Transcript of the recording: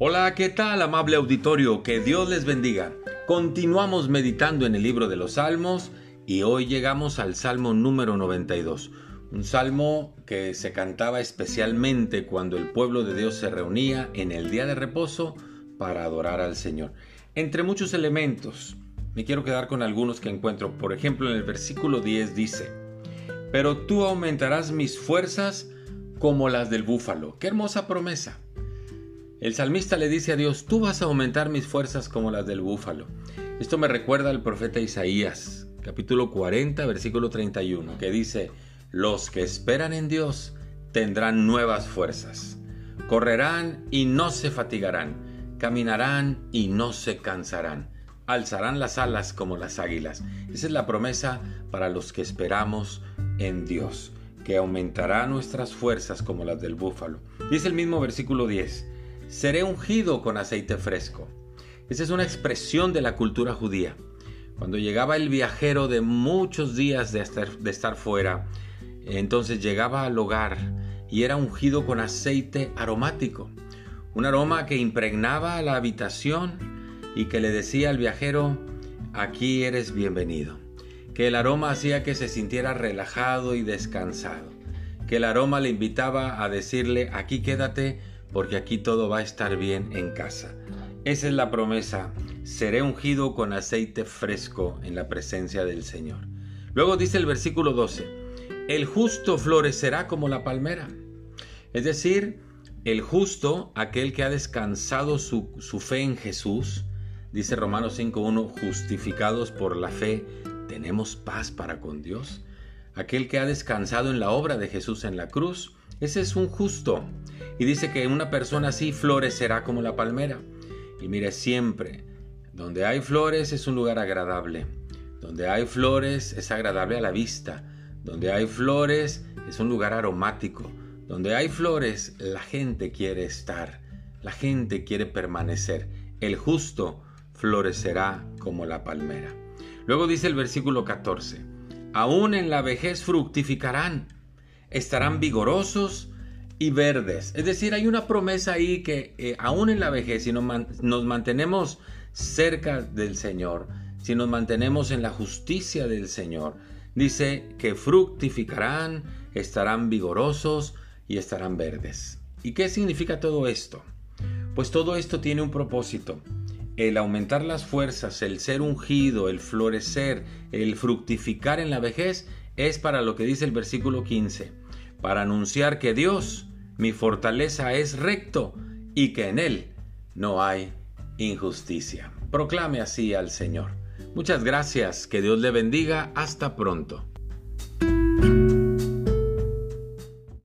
Hola, ¿qué tal amable auditorio? Que Dios les bendiga. Continuamos meditando en el libro de los Salmos y hoy llegamos al Salmo número 92. Un salmo que se cantaba especialmente cuando el pueblo de Dios se reunía en el día de reposo para adorar al Señor. Entre muchos elementos, me quiero quedar con algunos que encuentro. Por ejemplo, en el versículo 10 dice, Pero tú aumentarás mis fuerzas como las del búfalo. Qué hermosa promesa. El salmista le dice a Dios, tú vas a aumentar mis fuerzas como las del búfalo. Esto me recuerda al profeta Isaías, capítulo 40, versículo 31, que dice, los que esperan en Dios tendrán nuevas fuerzas, correrán y no se fatigarán, caminarán y no se cansarán, alzarán las alas como las águilas. Esa es la promesa para los que esperamos en Dios, que aumentará nuestras fuerzas como las del búfalo. Dice el mismo versículo 10, seré ungido con aceite fresco. Esa es una expresión de la cultura judía. Cuando llegaba el viajero de muchos días de estar, fuera, entonces llegaba al hogar y era ungido con aceite aromático, un aroma que impregnaba la habitación y que le decía al viajero, aquí eres bienvenido, que el aroma hacía que se sintiera relajado y descansado, que el aroma le invitaba a decirle, aquí quédate porque aquí todo va a estar bien en casa. Esa es la promesa. Seré ungido con aceite fresco en la presencia del Señor. Luego dice el versículo 12, el justo florecerá como la palmera. Es decir, el justo, aquel que ha descansado su, fe en Jesús, dice Romanos 5.1, justificados por la fe, tenemos paz para con Dios. Aquel que ha descansado en la obra de Jesús en la cruz, ese es un justo. Y dice que una persona así florecerá como la palmera. Y mire, siempre, donde hay flores es un lugar agradable. Donde hay flores es agradable a la vista. Donde hay flores es un lugar aromático. Donde hay flores la gente quiere estar. La gente quiere permanecer. El justo florecerá como la palmera. Luego dice el versículo 14. Aún en la vejez fructificarán. Estarán vigorosos y verdes. Es decir, hay una promesa ahí que eh, aún en la vejez, si nos, nos mantenemos cerca del Señor, si nos mantenemos en la justicia del Señor, dice que fructificarán, estarán vigorosos y estarán verdes. ¿Y qué significa todo esto? Pues todo esto tiene un propósito. El aumentar las fuerzas, el ser ungido, el florecer, el fructificar en la vejez es para lo que dice el versículo 15, para anunciar que Dios mi fortaleza es recto y que en él no hay injusticia. Proclame así al Señor. Muchas gracias, que Dios le bendiga, hasta pronto.